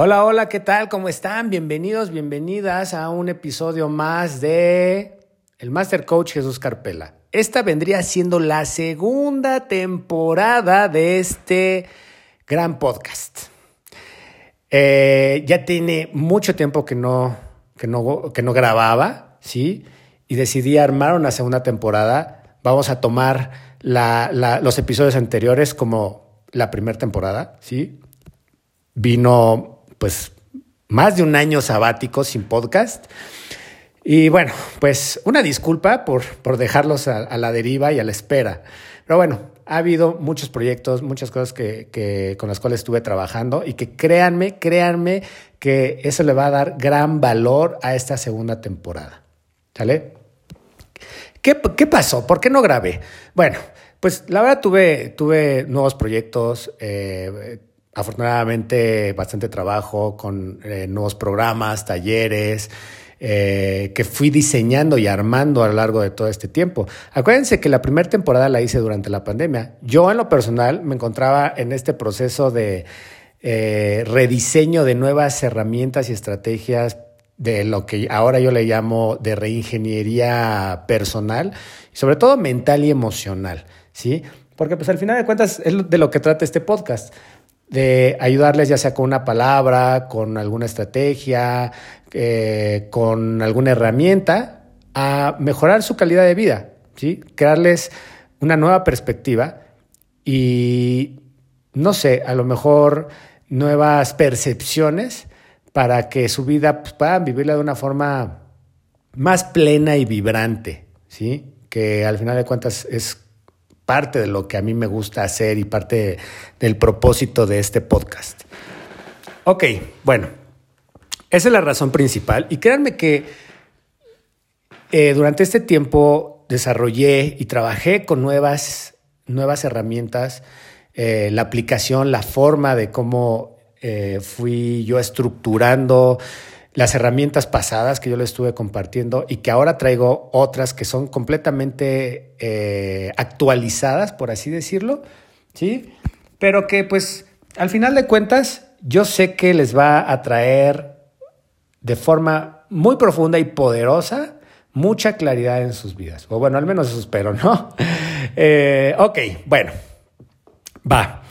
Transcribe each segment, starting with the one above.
Hola, hola, ¿qué tal? ¿Cómo están? Bienvenidos, bienvenidas a un episodio más de El Master Coach Jesús Carpela. Esta vendría siendo la segunda temporada de este gran podcast. Eh, ya tiene mucho tiempo que no, que no, que no grababa, ¿sí? Y decidí armar una segunda temporada. Vamos a tomar los episodios anteriores como la primera temporada, ¿sí? Vino pues más de un año sabático sin podcast. Y bueno, pues una disculpa por, por dejarlos a, la deriva y a la espera. Pero bueno, ha habido muchos proyectos, muchas cosas que, que, con las cuales estuve trabajando y que créanme, créanme que eso le va a dar gran valor a esta segunda temporada. ¿Sale? ¿Qué, qué pasó? ¿Por qué no grabé? Bueno, pues la verdad tuve, tuve nuevos proyectos, eh, afortunadamente bastante trabajo con eh, nuevos programas, talleres, eh, que fui diseñando y armando a lo largo de todo este tiempo. Acuérdense que la primera temporada la hice durante la pandemia. Yo en lo personal me encontraba en este proceso de eh, rediseño de nuevas herramientas y estrategias de lo que ahora yo le llamo de reingeniería personal, sobre todo mental y emocional, ¿sí? Porque pues al final de cuentas es de lo que trata este podcast de ayudarles ya sea con una palabra, con alguna estrategia, eh, con alguna herramienta a mejorar su calidad de vida, ¿sí? crearles una nueva perspectiva y, no sé, a lo mejor nuevas percepciones para que su vida pues, puedan vivirla de una forma más plena y vibrante, ¿sí? que al final de cuentas es parte de lo que a mí me gusta hacer y parte del propósito de este podcast. Ok, bueno, esa es la razón principal y créanme que eh, durante este tiempo desarrollé y trabajé con nuevas, nuevas herramientas, eh, la aplicación, la forma de cómo eh, fui yo estructurando las herramientas pasadas que yo le estuve compartiendo y que ahora traigo otras que son completamente eh, actualizadas, por así decirlo, ¿sí? Pero que pues al final de cuentas yo sé que les va a traer de forma muy profunda y poderosa mucha claridad en sus vidas. O bueno, al menos eso espero, ¿no? Eh, ok, bueno, va.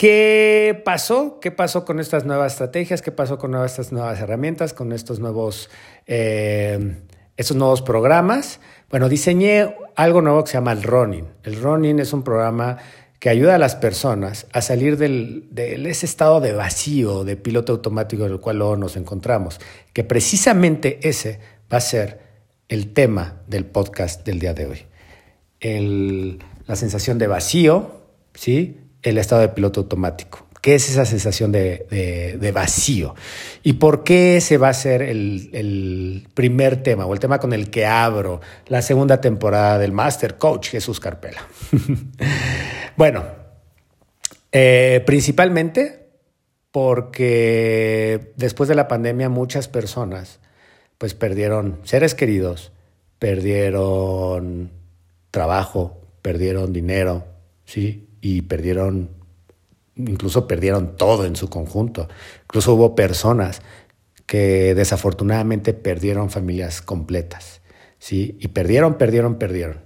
¿Qué pasó? ¿Qué pasó con estas nuevas estrategias? ¿Qué pasó con estas nuevas herramientas, con estos nuevos, eh, nuevos programas? Bueno, diseñé algo nuevo que se llama el Running. El Running es un programa que ayuda a las personas a salir del, de ese estado de vacío, de piloto automático en el cual luego nos encontramos, que precisamente ese va a ser el tema del podcast del día de hoy. La sensación de vacío, ¿sí? El estado de piloto automático. ¿Qué es esa sensación de, vacío? ¿Y por qué ese va a ser el, primer tema o el tema con el que abro la segunda temporada del Master Coach Jesús Carpela? bueno, eh, principalmente porque después de la pandemia muchas personas pues perdieron seres queridos, perdieron trabajo, perdieron dinero, ¿sí? Y perdieron, incluso perdieron todo en su conjunto. Incluso hubo personas que desafortunadamente perdieron familias completas, ¿sí? Y perdieron, perdieron, perdieron.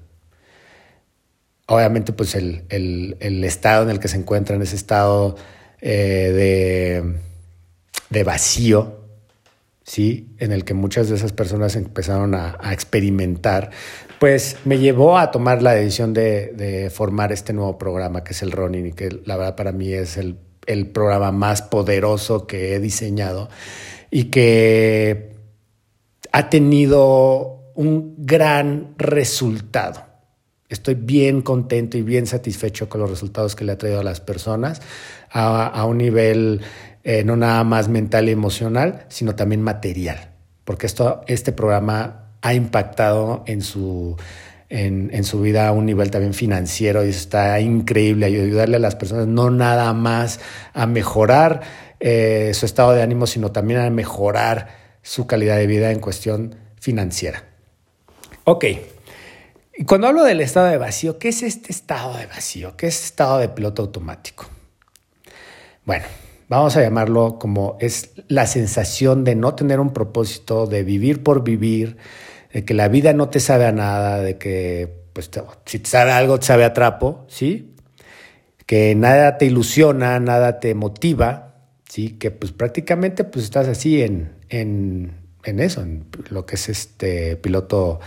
Obviamente, pues el, estado en el que se encuentran, ese estado eh, de, de vacío, ¿sí? En el que muchas de esas personas empezaron a, experimentar, pues me llevó a tomar la decisión de, formar este nuevo programa que es el Ronin y que la verdad para mí es el, programa más poderoso que he diseñado y que ha tenido un gran resultado. Estoy bien contento y bien satisfecho con los resultados que le ha traído a las personas a, a un nivel eh, no nada más mental y emocional, sino también material, porque esto, este programa ha impactado en su, en, su vida a un nivel también financiero y está increíble ayudarle a las personas no nada más a mejorar eh, su estado de ánimo, sino también a mejorar su calidad de vida en cuestión financiera. Ok, y cuando hablo del estado de vacío, ¿qué es este estado de vacío? ¿Qué es estado de piloto automático? Bueno, vamos a llamarlo como es la sensación de no tener un propósito, de vivir por vivir, de que la vida no te sabe a nada, de que pues, si te sabe algo, te sabe a trapo, ¿sí? Que nada te ilusiona, nada te motiva, ¿sí? Que pues prácticamente pues estás así en, en, en eso, en lo que es este piloto,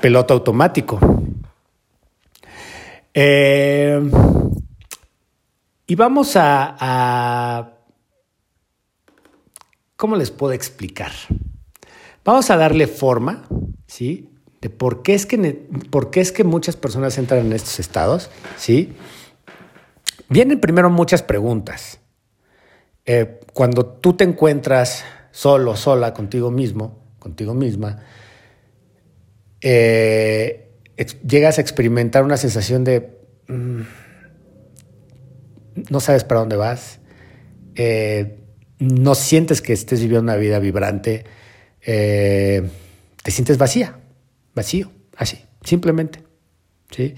piloto automático. Eh, y vamos a, ¿Cómo les puedo explicar? Vamos a darle forma, ¿sí? De por qué es que, por qué es que muchas personas entran en estos estados, ¿sí? Vienen primero muchas preguntas. Eh, cuando tú te encuentras solo, sola, contigo mismo, contigo misma, eh, llegas a experimentar una sensación de... Mm, no sabes para dónde vas, eh, no sientes que estés viviendo una vida vibrante, eh, te sientes vacía, vacío, así, simplemente. ¿sí?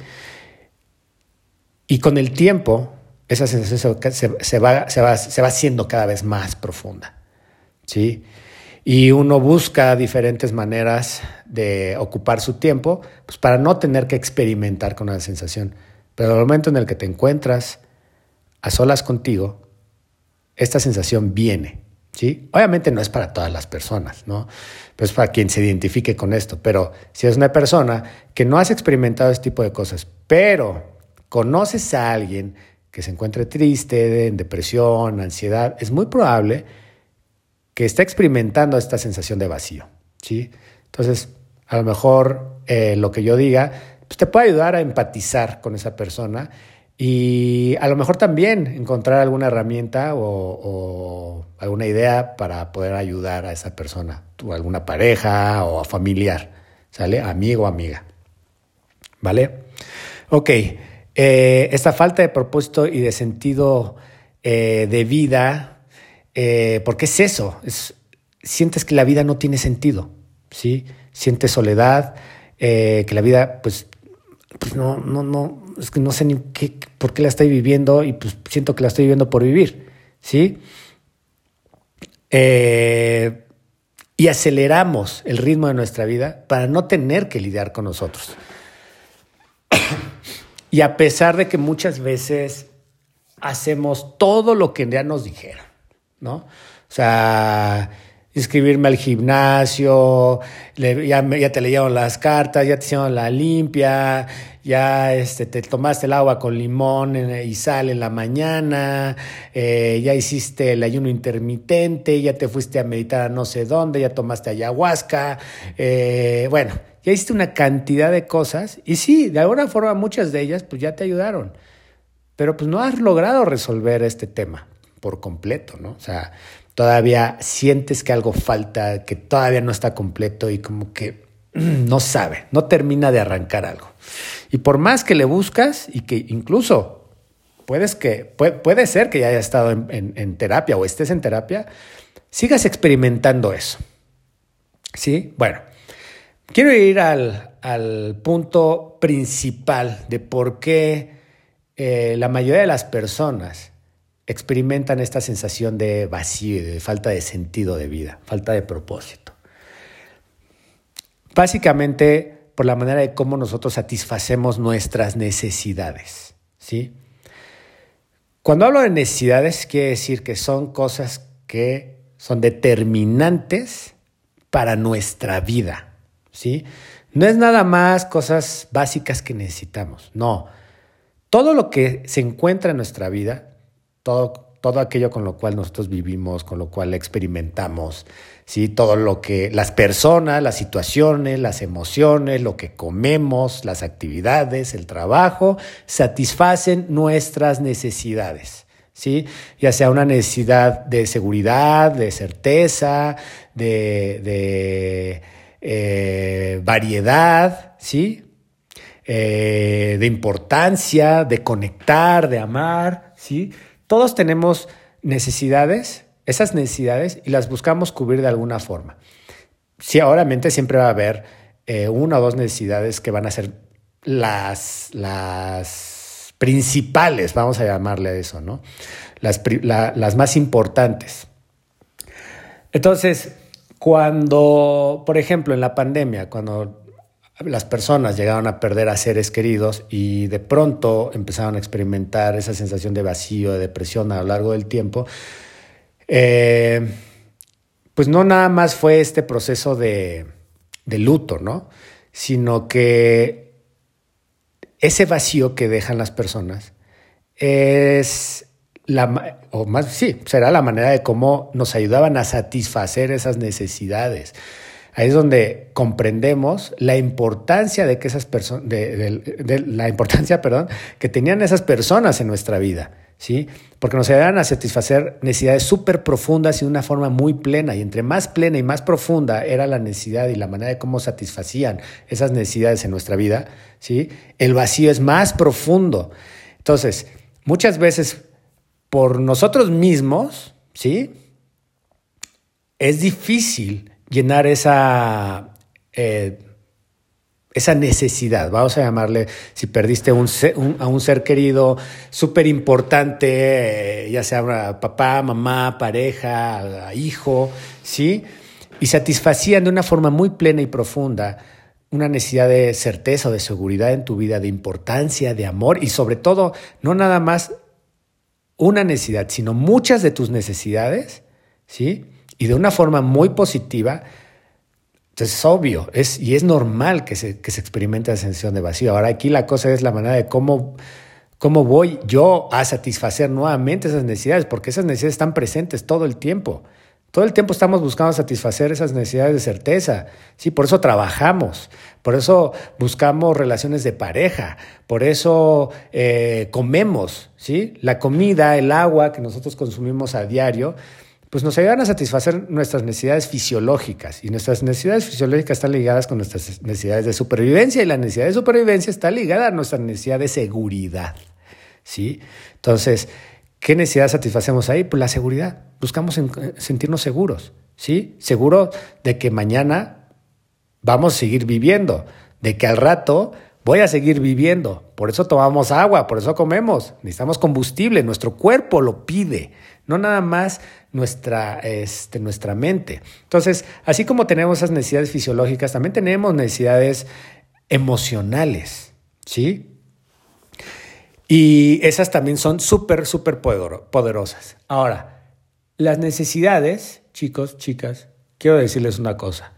Y con el tiempo, esa sensación se, va, se, va, se va haciendo cada vez más profunda. ¿sí? Y uno busca diferentes maneras de ocupar su tiempo pues para no tener que experimentar con la sensación. Pero el momento en el que te encuentras a solas contigo, esta sensación viene. ¿Sí? Obviamente no es para todas las personas, ¿no? Pero es para quien se identifique con esto. Pero si es una persona que no has experimentado este tipo de cosas, pero conoces a alguien que se encuentre triste, en depresión, ansiedad, es muy probable que esté experimentando esta sensación de vacío. ¿sí? Entonces, a lo mejor eh, lo que yo diga pues te puede ayudar a empatizar con esa persona y a lo mejor también encontrar alguna herramienta o, alguna idea para poder ayudar a esa persona, o alguna pareja o familiar, ¿sale? Amigo o amiga. ¿Vale? Ok, eh, esta falta de propósito y de sentido eh, de vida, eh, porque es eso, es, sientes que la vida no tiene sentido, ¿sí? Sientes soledad, que la vida, pues, pues no, no, no, es que no sé ni qué, por qué la estoy viviendo y pues siento que la estoy viviendo por vivir, ¿sí? Eh, y aceleramos el ritmo de nuestra vida para no tener que lidiar con nosotros. y a pesar de que muchas veces hacemos todo lo que ya nos dijeron, ¿no? O sea, inscribirme al gimnasio, ya, ya, te leyeron las cartas, ya te hicieron la limpia, ya este, te tomaste el agua con limón y sal en la mañana, eh, ya hiciste el ayuno intermitente, ya te fuiste a meditar a no sé dónde, ya tomaste ayahuasca, eh, bueno, ya hiciste una cantidad de cosas y sí, de alguna forma muchas de ellas pues ya te ayudaron, pero pues no has logrado resolver este tema por completo, ¿no? O sea, todavía sientes que algo falta, que todavía no está completo y como que no sabe, no termina de arrancar algo. Y por más que le buscas y que incluso puedes que, puede, ser que ya haya estado en, terapia o estés en terapia, sigas experimentando eso. ¿Sí? Bueno, quiero ir al, punto principal de por qué eh, la mayoría de las personas experimentan esta sensación de vacío de falta de sentido de vida, falta de propósito. Básicamente por la manera de cómo nosotros satisfacemos nuestras necesidades, ¿sí? Cuando hablo de necesidades, quiere decir que son cosas que son determinantes para nuestra vida, ¿sí? No es nada más cosas básicas que necesitamos, no. Todo lo que se encuentra en nuestra vida todo, aquello con lo cual nosotros vivimos, con lo cual experimentamos, ¿sí? todo lo que las personas, las situaciones, las emociones, lo que comemos, las actividades, el trabajo, satisfacen nuestras necesidades. ¿Sí? Ya sea una necesidad de seguridad, de certeza, de, eh, variedad, ¿sí? Eh, de importancia, de conectar, de amar, ¿sí? Todos tenemos necesidades, esas necesidades, y las buscamos cubrir de alguna forma. Sí, obviamente siempre va a haber eh, una o dos necesidades que van a ser las, las principales, vamos a llamarle a eso, ¿no? las, las más importantes. Entonces, cuando, por ejemplo, en la pandemia, cuando las personas llegaron a perder a seres queridos y de pronto empezaron a experimentar esa sensación de vacío, de depresión a lo largo del tiempo, eh, pues no nada más fue este proceso de, de luto, ¿no? Sino que ese vacío que dejan las personas es la, o más, sí, será la manera de cómo nos ayudaban a satisfacer esas necesidades. Ahí es donde comprendemos la importancia de que esas personas, la importancia, perdón, que tenían esas personas en nuestra vida, ¿sí? Porque nos ayudaban a satisfacer necesidades súper profundas y de una forma muy plena. Y entre más plena y más profunda era la necesidad y la manera de cómo satisfacían esas necesidades en nuestra vida, ¿sí? El vacío es más profundo. Entonces, muchas veces por nosotros mismos, ¿sí? Es difícil llenar esa, eh, esa necesidad, vamos a llamarle, si perdiste a un ser querido súper importante, eh, ya sea papá, mamá, pareja, hijo, ¿sí? Y satisfacían de una forma muy plena y profunda una necesidad de certeza o de seguridad en tu vida, de importancia, de amor y sobre todo, no nada más una necesidad, sino muchas de tus necesidades, ¿sí? Y de una forma muy positiva, entonces es obvio es, y es normal que se, que se experimente la sensación de vacío. Ahora aquí la cosa es la manera de cómo, cómo voy yo a satisfacer nuevamente esas necesidades, porque esas necesidades están presentes todo el tiempo. Todo el tiempo estamos buscando satisfacer esas necesidades de certeza. Sí, por eso trabajamos, por eso buscamos relaciones de pareja, por eso eh, comemos. ¿sí? La comida, el agua que nosotros consumimos a diario, pues nos ayudan a satisfacer nuestras necesidades fisiológicas y nuestras necesidades fisiológicas están ligadas con nuestras necesidades de supervivencia y la necesidad de supervivencia está ligada a nuestra necesidad de seguridad, ¿sí? Entonces, ¿qué necesidad satisfacemos ahí? Pues la seguridad, buscamos sentirnos seguros, ¿sí? Seguro de que mañana vamos a seguir viviendo, de que al rato voy a seguir viviendo, por eso tomamos agua, por eso comemos, necesitamos combustible, nuestro cuerpo lo pide, no nada más nuestra, este, nuestra mente. Entonces, así como tenemos esas necesidades fisiológicas, también tenemos necesidades emocionales, ¿sí? Y esas también son súper, súper poderosas. Ahora, las necesidades, chicos, chicas, quiero decirles una cosa,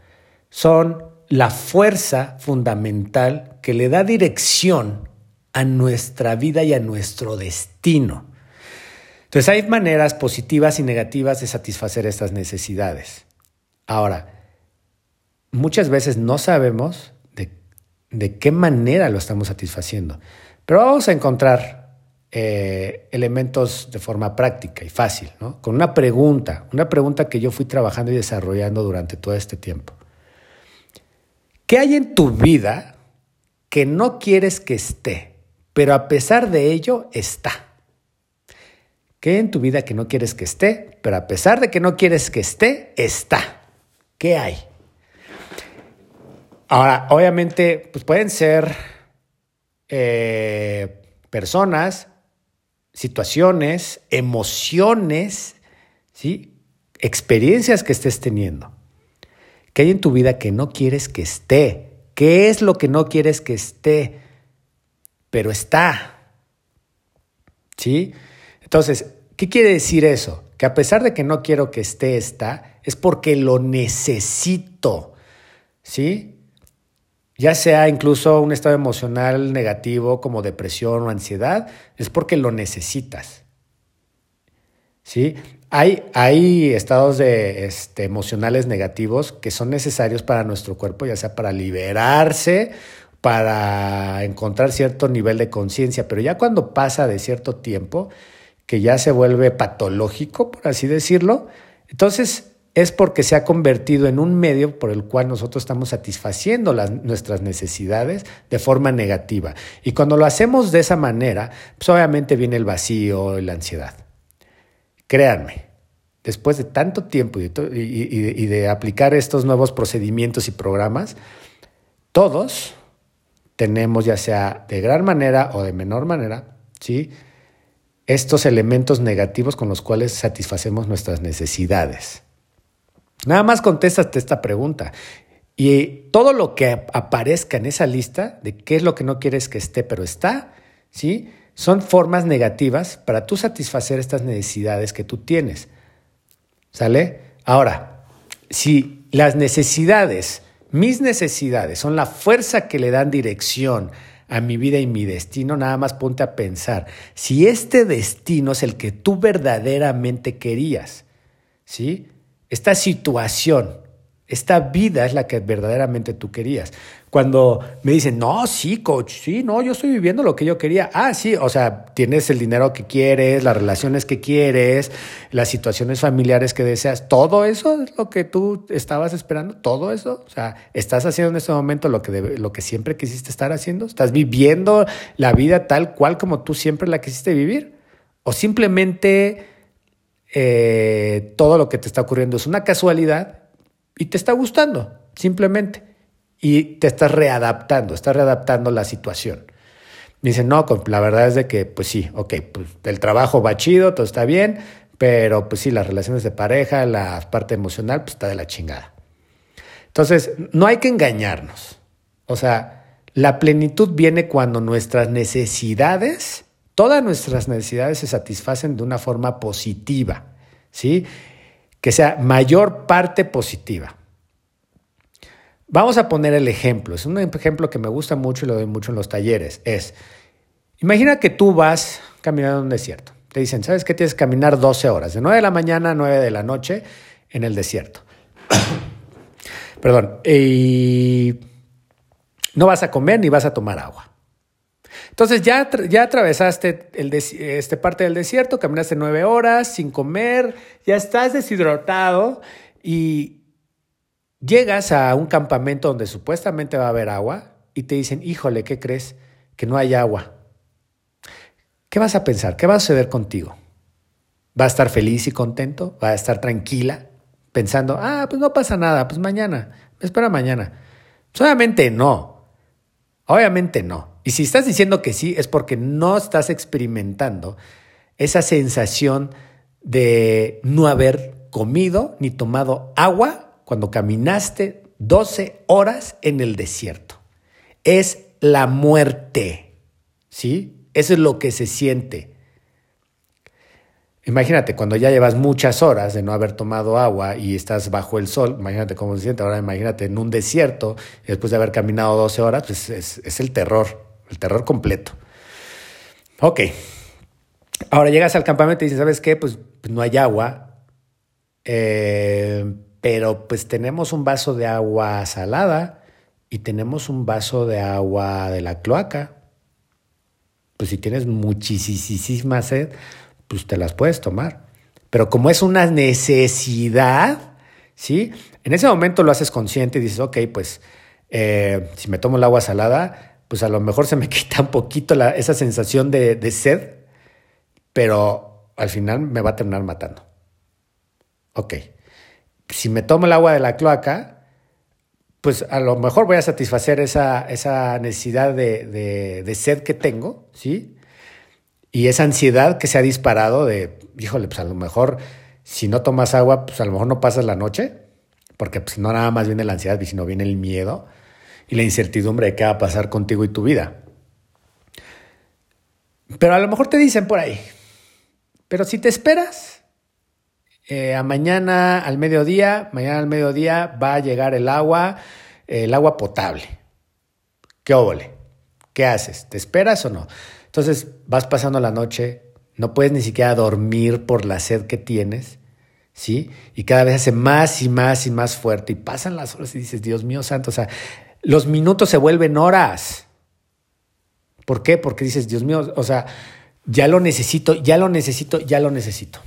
son la fuerza fundamental que le da dirección a nuestra vida y a nuestro destino. Entonces hay maneras positivas y negativas de satisfacer estas necesidades. Ahora, muchas veces no sabemos de, qué manera lo estamos satisfaciendo, pero vamos a encontrar eh, elementos de forma práctica y fácil, ¿no? con una pregunta, una pregunta que yo fui trabajando y desarrollando durante todo este tiempo. ¿Qué hay en tu vida que no quieres que esté, pero a pesar de ello está? ¿Qué en tu vida que no quieres que esté? Pero a pesar de que no quieres que esté, está. ¿Qué hay? Ahora, obviamente, pues pueden ser eh, personas, situaciones, emociones, ¿sí? experiencias que estés teniendo. ¿Qué hay en tu vida que no quieres que esté? ¿Qué es lo que no quieres que esté? Pero está. ¿Sí? Entonces, ¿qué quiere decir eso? Que a pesar de que no quiero que esté, está, es porque lo necesito, ¿sí? Ya sea incluso un estado emocional negativo como depresión o ansiedad, es porque lo necesitas, ¿sí? Hay, hay estados de, este, emocionales negativos que son necesarios para nuestro cuerpo, ya sea para liberarse, para encontrar cierto nivel de conciencia, pero ya cuando pasa de cierto tiempo, que ya se vuelve patológico, por así decirlo, entonces es porque se ha convertido en un medio por el cual nosotros estamos satisfaciendo las, nuestras necesidades de forma negativa. Y cuando lo hacemos de esa manera, pues obviamente viene el vacío y la ansiedad. Créanme, después de tanto tiempo y de aplicar estos nuevos procedimientos y programas, todos tenemos, ya sea de gran manera o de menor manera, ¿sí? Estos elementos negativos con los cuales satisfacemos nuestras necesidades. Nada más contéstate esta pregunta. Y todo lo que aparezca en esa lista de qué es lo que no quieres que esté, pero está, ¿sí? Son formas negativas para tú satisfacer estas necesidades que tú tienes. ¿Sale? Ahora, si las necesidades, mis necesidades, son la fuerza que le dan dirección a mi vida y mi destino, nada más ponte a pensar, si este destino es el que tú verdaderamente querías, ¿sí? Esta situación, esta vida es la que verdaderamente tú querías. Cuando me dicen, no, sí, coach, sí, no, yo estoy viviendo lo que yo quería. Ah, sí, o sea, tienes el dinero que quieres, las relaciones que quieres, las situaciones familiares que deseas. Todo eso es lo que tú estabas esperando, todo eso. O sea, estás haciendo en este momento lo que, lo que siempre quisiste estar haciendo. Estás viviendo la vida tal cual como tú siempre la quisiste vivir. O simplemente eh, todo lo que te está ocurriendo es una casualidad y te está gustando, simplemente. Y te estás readaptando, estás readaptando la situación. Dicen, no, la verdad es de que, pues sí, ok, pues el trabajo va chido, todo está bien, pero pues sí, las relaciones de pareja, la parte emocional, pues está de la chingada. Entonces, no hay que engañarnos. O sea, la plenitud viene cuando nuestras necesidades, todas nuestras necesidades se satisfacen de una forma positiva, ¿sí? Que sea mayor parte positiva. Vamos a poner el ejemplo. Es un ejemplo que me gusta mucho y lo doy mucho en los talleres. Es, imagina que tú vas caminando en un desierto. Te dicen, ¿sabes qué? Tienes que caminar 12 horas, de 9 de la mañana a 9 de la noche en el desierto. Perdón. Y no vas a comer ni vas a tomar agua. Entonces ya, ya atravesaste este parte del desierto, caminaste nueve horas sin comer, ya estás deshidratado y llegas a un campamento donde supuestamente va a haber agua y te dicen, híjole, ¿qué crees? Que no hay agua. ¿Qué vas a pensar? ¿Qué va a suceder contigo? ¿Va a estar feliz y contento? ¿Va a estar tranquila? Pensando, ah, pues no pasa nada, pues mañana, espera mañana. Solamente no. Obviamente no. Y si estás diciendo que sí, es porque no estás experimentando esa sensación de no haber comido ni tomado agua cuando caminaste 12 horas en el desierto. Es la muerte, ¿sí? Eso es lo que se siente. Imagínate, cuando ya llevas muchas horas de no haber tomado agua y estás bajo el sol, imagínate cómo se siente. Ahora imagínate en un desierto, después de haber caminado 12 horas, pues es, es el terror el terror completo. Ok. Ahora llegas al campamento y dices, ¿sabes qué? Pues, pues no hay agua, eh, pero pues tenemos un vaso de agua salada y tenemos un vaso de agua de la cloaca. Pues si tienes muchísima sed, pues te las puedes tomar. Pero como es una necesidad, ¿sí? En ese momento lo haces consciente y dices, ok, pues eh, si me tomo el agua salada, pues a lo mejor se me quita un poquito esa sensación de, de sed, pero al final me va a terminar matando. Ok, si me tomo el agua de la cloaca, pues a lo mejor voy a satisfacer esa, esa necesidad de, de, sed que tengo, ¿sí? Y esa ansiedad que se ha disparado de, híjole, pues a lo mejor si no tomas agua, pues a lo mejor no pasas la noche, porque pues no nada más viene la ansiedad, sino viene el miedo y la incertidumbre de qué va a pasar contigo y tu vida. Pero a lo mejor te dicen por ahí, pero si te esperas, eh, a mañana al mediodía, mañana al mediodía va a llegar el agua, el agua potable. ¿Qué óvole? ¿Qué haces? ¿Te esperas o no? Entonces vas pasando la noche, no puedes ni siquiera dormir por la sed que tienes, ¿sí? Y cada vez hace más y más y más fuerte y pasan las horas y dices, Dios mío santo, o sea, los minutos se vuelven horas. ¿Por qué? Porque dices, Dios mío, o sea, ya lo necesito, ya lo necesito, ya lo necesito.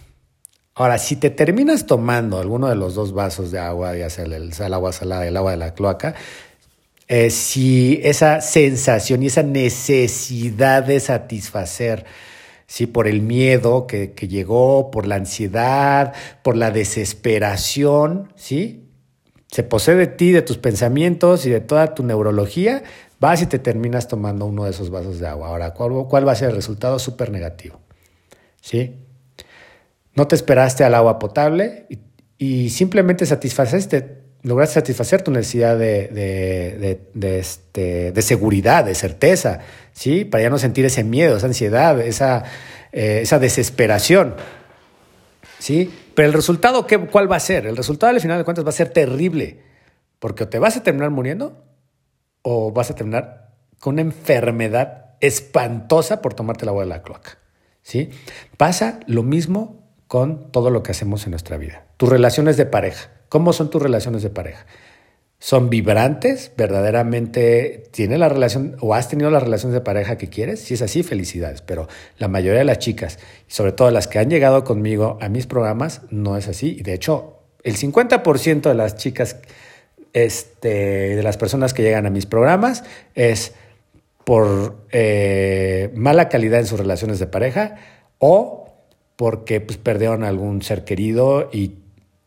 Ahora, si te terminas tomando alguno de los dos vasos de agua, ya sea el, agua salada el agua de la cloaca, eh, si esa sensación y esa necesidad de satisfacer, ¿sí? por el miedo que, que llegó, por la ansiedad, por la desesperación, ¿sí? Se posee de ti, de tus pensamientos y de toda tu neurología, vas y te terminas tomando uno de esos vasos de agua. Ahora, ¿cuál, va a ser el resultado? Súper negativo. ¿sí? No te esperaste al agua potable y, simplemente satisfaciste, lograste satisfacer tu necesidad de, este, de, seguridad, de certeza, ¿sí? Para ya no sentir ese miedo, esa ansiedad, esa, eh, esa desesperación, ¿sí? Pero el resultado, ¿qué, ¿cuál va a ser? El resultado al final de cuentas va a ser terrible, porque o te vas a terminar muriendo o vas a terminar con una enfermedad espantosa por tomarte la agua de la cloaca. ¿sí? Pasa lo mismo con todo lo que hacemos en nuestra vida. Tus relaciones de pareja. ¿Cómo son tus relaciones de pareja? ¿Son vibrantes? ¿Verdaderamente tienes la relación o has tenido las relaciones de pareja que quieres? Si es así, felicidades. Pero la mayoría de las chicas, sobre todo las que han llegado conmigo a mis programas, no es así. Y de hecho, el 50% de las chicas, este, de las personas que llegan a mis programas, es por eh, mala calidad en sus relaciones de pareja o porque pues, perdieron algún ser querido y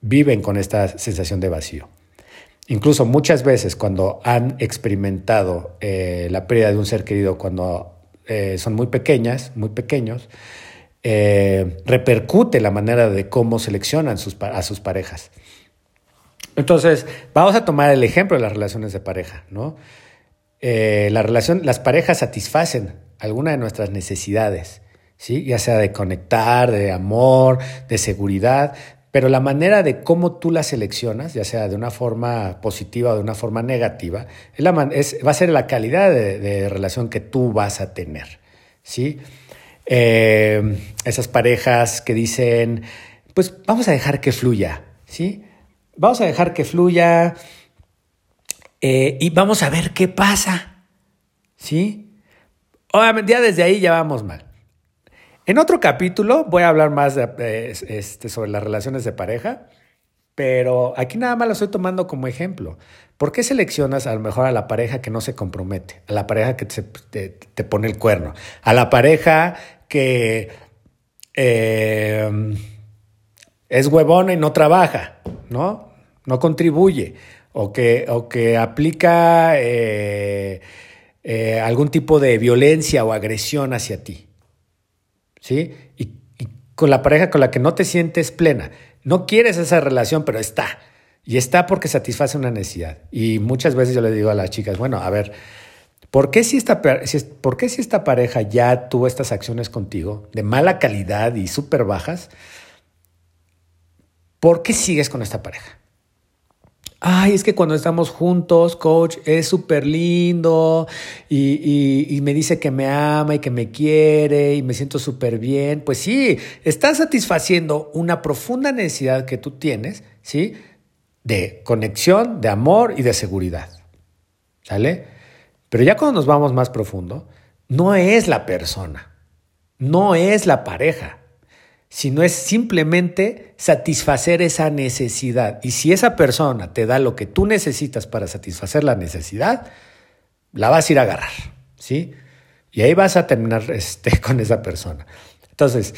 viven con esta sensación de vacío. Incluso muchas veces cuando han experimentado eh, la pérdida de un ser querido cuando eh, son muy pequeñas, muy pequeños, eh, repercute la manera de cómo seleccionan a sus parejas. Entonces, vamos a tomar el ejemplo de las relaciones de pareja, ¿no? la relación, las parejas satisfacen alguna de nuestras necesidades ¿sí? ya sea de conectar, de amor, de seguridad, pero la manera de cómo tú la seleccionas, ya sea de una forma positiva o de una forma negativa, es va a ser la calidad de, relación que tú vas a tener. ¿sí? Eh, esas parejas que dicen, pues vamos a dejar que fluya, ¿sí? Vamos a dejar que fluya eh, y vamos a ver qué pasa, ¿sí? Obviamente ya desde ahí ya vamos mal. En otro capítulo voy a hablar más este, sobre las relaciones de pareja, pero aquí nada más lo estoy tomando como ejemplo. ¿Por qué seleccionas a lo mejor a la pareja que no se compromete? A la pareja que te, pone el cuerno, a la pareja que eh, es huevona y no trabaja, ¿no? No contribuye, o que, o que aplica eh, eh, algún tipo de violencia o agresión hacia ti. ¿Sí? Y, con la pareja con la que no te sientes plena. No quieres esa relación, pero está. Y está porque satisface una necesidad. Y muchas veces yo le digo a las chicas, bueno, a ver, ¿por qué si esta, ¿por qué si esta pareja ya tuvo estas acciones contigo de mala calidad y súper bajas? ¿Por qué sigues con esta pareja? Ay, es que cuando estamos juntos, coach, es súper lindo y, me dice que me ama y que me quiere y me siento súper bien. Pues sí, está satisfaciendo una profunda necesidad que tú tienes, ¿sí? De conexión, de amor y de seguridad. ¿Sale? Pero ya cuando nos vamos más profundo, no es la persona, no es la pareja sino es simplemente satisfacer esa necesidad. Y si esa persona te da lo que tú necesitas para satisfacer la necesidad, la vas a ir a agarrar, ¿sí? Y ahí vas a terminar este, con esa persona. Entonces,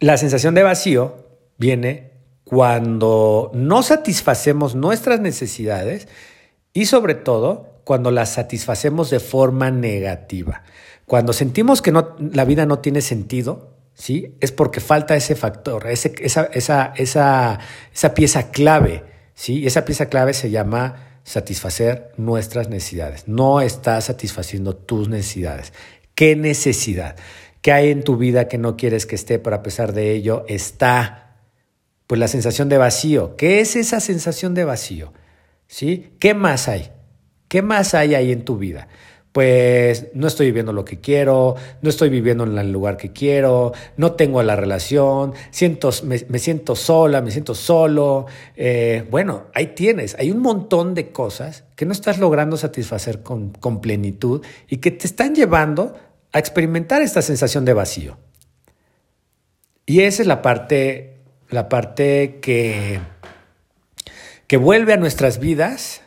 la sensación de vacío viene cuando no satisfacemos nuestras necesidades y sobre todo cuando las satisfacemos de forma negativa. Cuando sentimos que la vida no tiene sentido, ¿sí? Es porque falta ese factor, esa, esa, esa, esa pieza clave, ¿sí? Y esa pieza clave se llama satisfacer nuestras necesidades. No estás satisfaciendo tus necesidades. ¿Qué necesidad? ¿Qué hay en tu vida que no quieres que esté, pero a pesar de ello está? Pues la sensación de vacío. ¿Qué es esa sensación de vacío? ¿Sí? ¿Qué más hay? ¿Qué más hay ahí en tu vida? Pues no estoy viviendo lo que quiero, no estoy viviendo en el lugar que quiero, no tengo la relación, siento, me, siento sola, me siento solo. Eh, bueno, ahí tienes, hay un montón de cosas que no estás logrando satisfacer con, con plenitud y que te están llevando a experimentar esta sensación de vacío. Y esa es la parte, la parte que, que vuelve a nuestras vidas,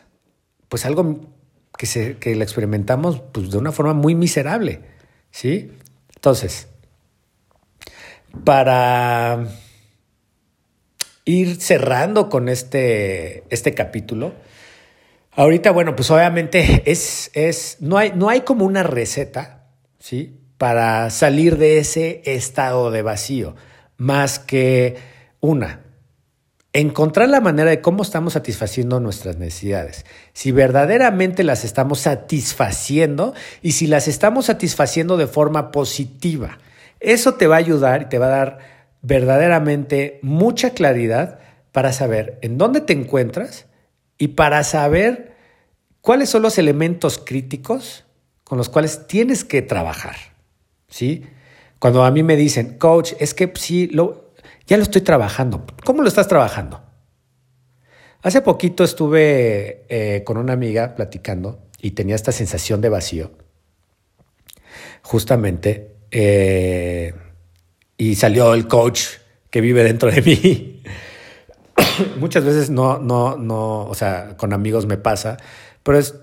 pues algo que, se, que la experimentamos pues, de una forma muy miserable. ¿sí? Entonces, para ir cerrando con este, este capítulo, ahorita, bueno, pues obviamente es, es, no, hay, no hay como una receta, ¿sí? para salir de ese estado de vacío, más que una, encontrar la manera de cómo estamos satisfaciendo nuestras necesidades. Si verdaderamente las estamos satisfaciendo y si las estamos satisfaciendo de forma positiva. Eso te va a ayudar y te va a dar verdaderamente mucha claridad para saber en dónde te encuentras y para saber cuáles son los elementos críticos con los cuales tienes que trabajar. ¿Sí? Cuando a mí me dicen, coach, es que sí, lo, ya lo estoy trabajando. ¿Cómo lo estás trabajando? Hace poquito estuve eh, con una amiga platicando y tenía esta sensación de vacío. Justamente. Eh, y salió el coach que vive dentro de mí. Muchas veces no, no, no, o sea, con amigos me pasa, pero es,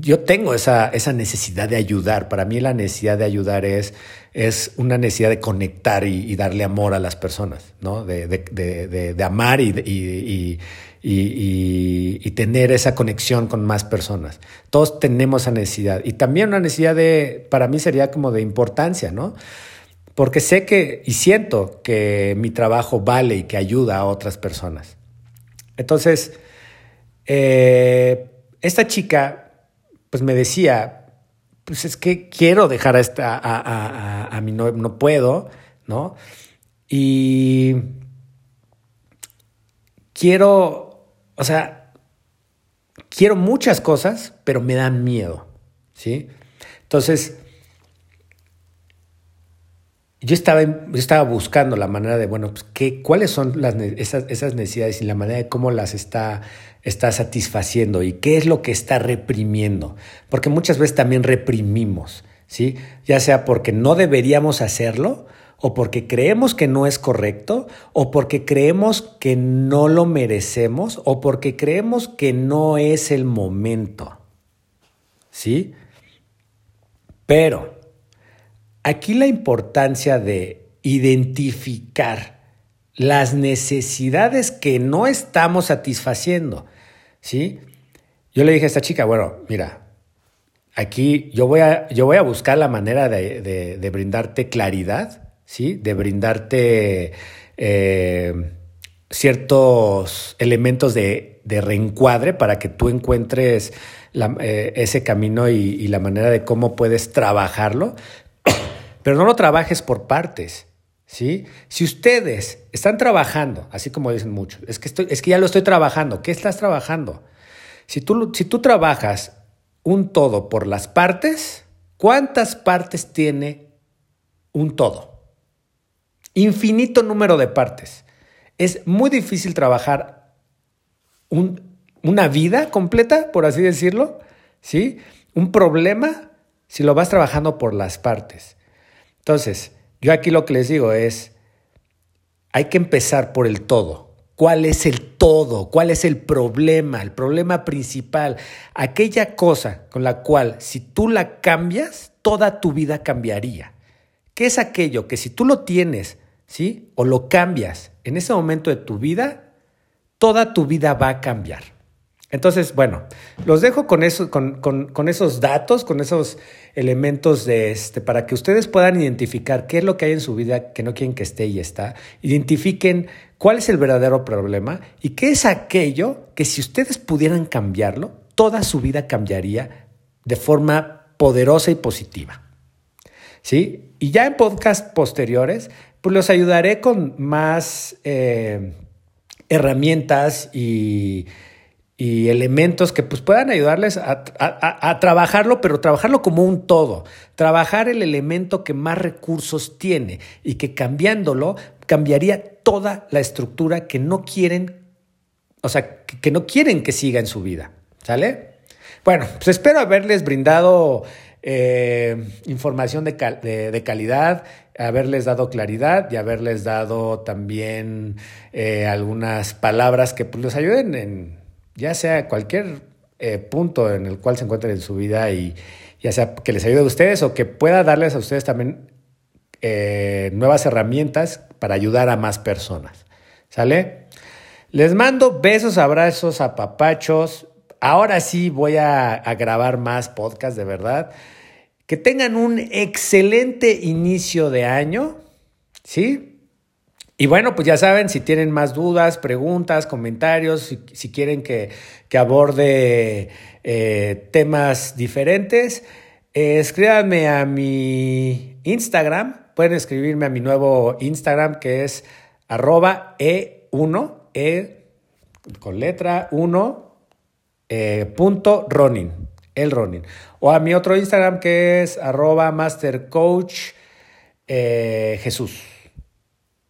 yo tengo esa, esa necesidad de ayudar. Para mí la necesidad de ayudar es, es una necesidad de conectar y, darle amor a las personas, ¿no? De, de, de, amar y, y, y, tener esa conexión con más personas. Todos tenemos esa necesidad. Y también una necesidad de, para mí sería como de importancia, ¿no? porque sé que y siento que mi trabajo vale y que ayuda a otras personas. Entonces, eh, esta chica, pues me decía, pues es que quiero dejar a, esta, a, mi novio, no puedo, ¿no? Y quiero, o sea, quiero muchas cosas, pero me dan miedo, ¿sí? Entonces, yo estaba, estaba buscando la manera de, bueno, pues, ¿qué, ¿cuáles son las, esas, esas, necesidades y la manera de cómo las está, está satisfaciendo y qué es lo que está reprimiendo? Porque muchas veces también reprimimos, ¿sí? Ya sea porque no deberíamos hacerlo o porque creemos que no es correcto o porque creemos que no lo merecemos o porque creemos que no es el momento, ¿sí? Pero Aquí la importancia de identificar las necesidades que no estamos satisfaciendo, ¿sí? Yo le dije a esta chica, bueno, mira, aquí yo voy a, yo voy a buscar la manera de, brindarte claridad, ¿sí? De brindarte eh, ciertos elementos de, reencuadre para que tú encuentres eh, ese camino y, la manera de cómo puedes trabajarlo, pero no lo trabajes por partes. ¿Sí? Si ustedes están trabajando, así como dicen muchos, es que, estoy, es que ya lo estoy trabajando, ¿qué estás trabajando? Si tú, si tú trabajas un todo por las partes, ¿cuántas partes tiene un todo? Infinito número de partes. Es muy difícil trabajar una vida completa, por así decirlo, ¿sí? Un problema si lo vas trabajando por las partes. Entonces, yo aquí lo que les digo es, hay que empezar por el todo. ¿Cuál es el todo? ¿Cuál es el problema? El problema principal. Aquella cosa con la cual si tú la cambias, toda tu vida cambiaría. ¿Qué es aquello que si tú lo tienes, ¿sí? O lo cambias en ese momento de tu vida, toda tu vida va a cambiar. Entonces, bueno, los dejo con, eso, con, con, esos datos, con esos elementos de este, para que ustedes puedan identificar qué es lo que hay en su vida que no quieren que esté y está. Identifiquen cuál es el verdadero problema y qué es aquello que si ustedes pudieran cambiarlo, toda su vida cambiaría de forma poderosa y positiva. ¿Sí? Y ya en podcast posteriores, pues los ayudaré con más eh, herramientas y y elementos que pues, puedan ayudarles a, trabajarlo, pero trabajarlo como un todo, trabajar el elemento que más recursos tiene y que cambiándolo cambiaría toda la estructura que no quieren, o sea, que, no quieren que siga en su vida. ¿Sale? Bueno, pues espero haberles brindado eh, información de, calidad, haberles dado claridad y haberles dado también eh, algunas palabras que pues, les ayuden en ya sea cualquier eh, punto en el cual se encuentren en su vida y ya sea que les ayude a ustedes o que pueda darles a ustedes también eh, nuevas herramientas para ayudar a más personas. ¿Sale? Les mando besos, abrazos, apapachos. Ahora sí voy a, grabar más podcast, de verdad. Que tengan un excelente inicio de año, ¿sí? Y bueno, pues ya saben, si tienen más dudas, preguntas, comentarios, si, quieren que, aborde eh, temas diferentes, eh, escríbanme a mi Instagram. Pueden escribirme a mi nuevo Instagram que es arroba E1, E con letra 1, eh, punto el. O a mi otro Instagram que es arroba mastercoach Jesús.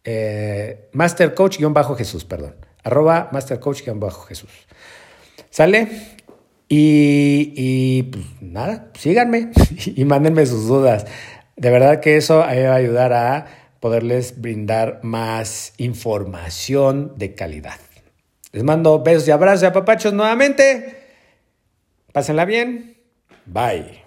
Eh, mastercoach-jesús, perdón. Arroba mastercoach-jesús. ¿Sale? Y, pues nada, síganme y mándenme sus dudas. De verdad que eso va a ayudar a poderles brindar más información de calidad. Les mando besos y abrazos y apapachos nuevamente. Pásenla bien. Bye.